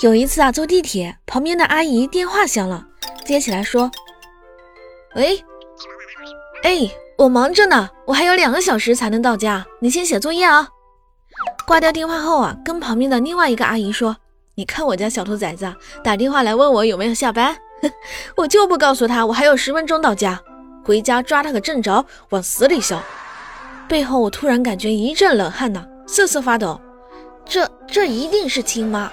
有一次啊，坐地铁，旁边的阿姨电话响了，接起来说：“喂，哎，我忙着呢，我还有两个小时才能到家，你先写作业啊。”挂掉电话后啊，跟旁边的另外一个阿姨说：“你看我家小兔崽子打电话来问我有没有下班，我就不告诉他我还有十分钟到家，回家抓他个正着，往死里削。”背后我突然感觉一阵冷汗呐，瑟瑟发抖。这这一定是亲妈。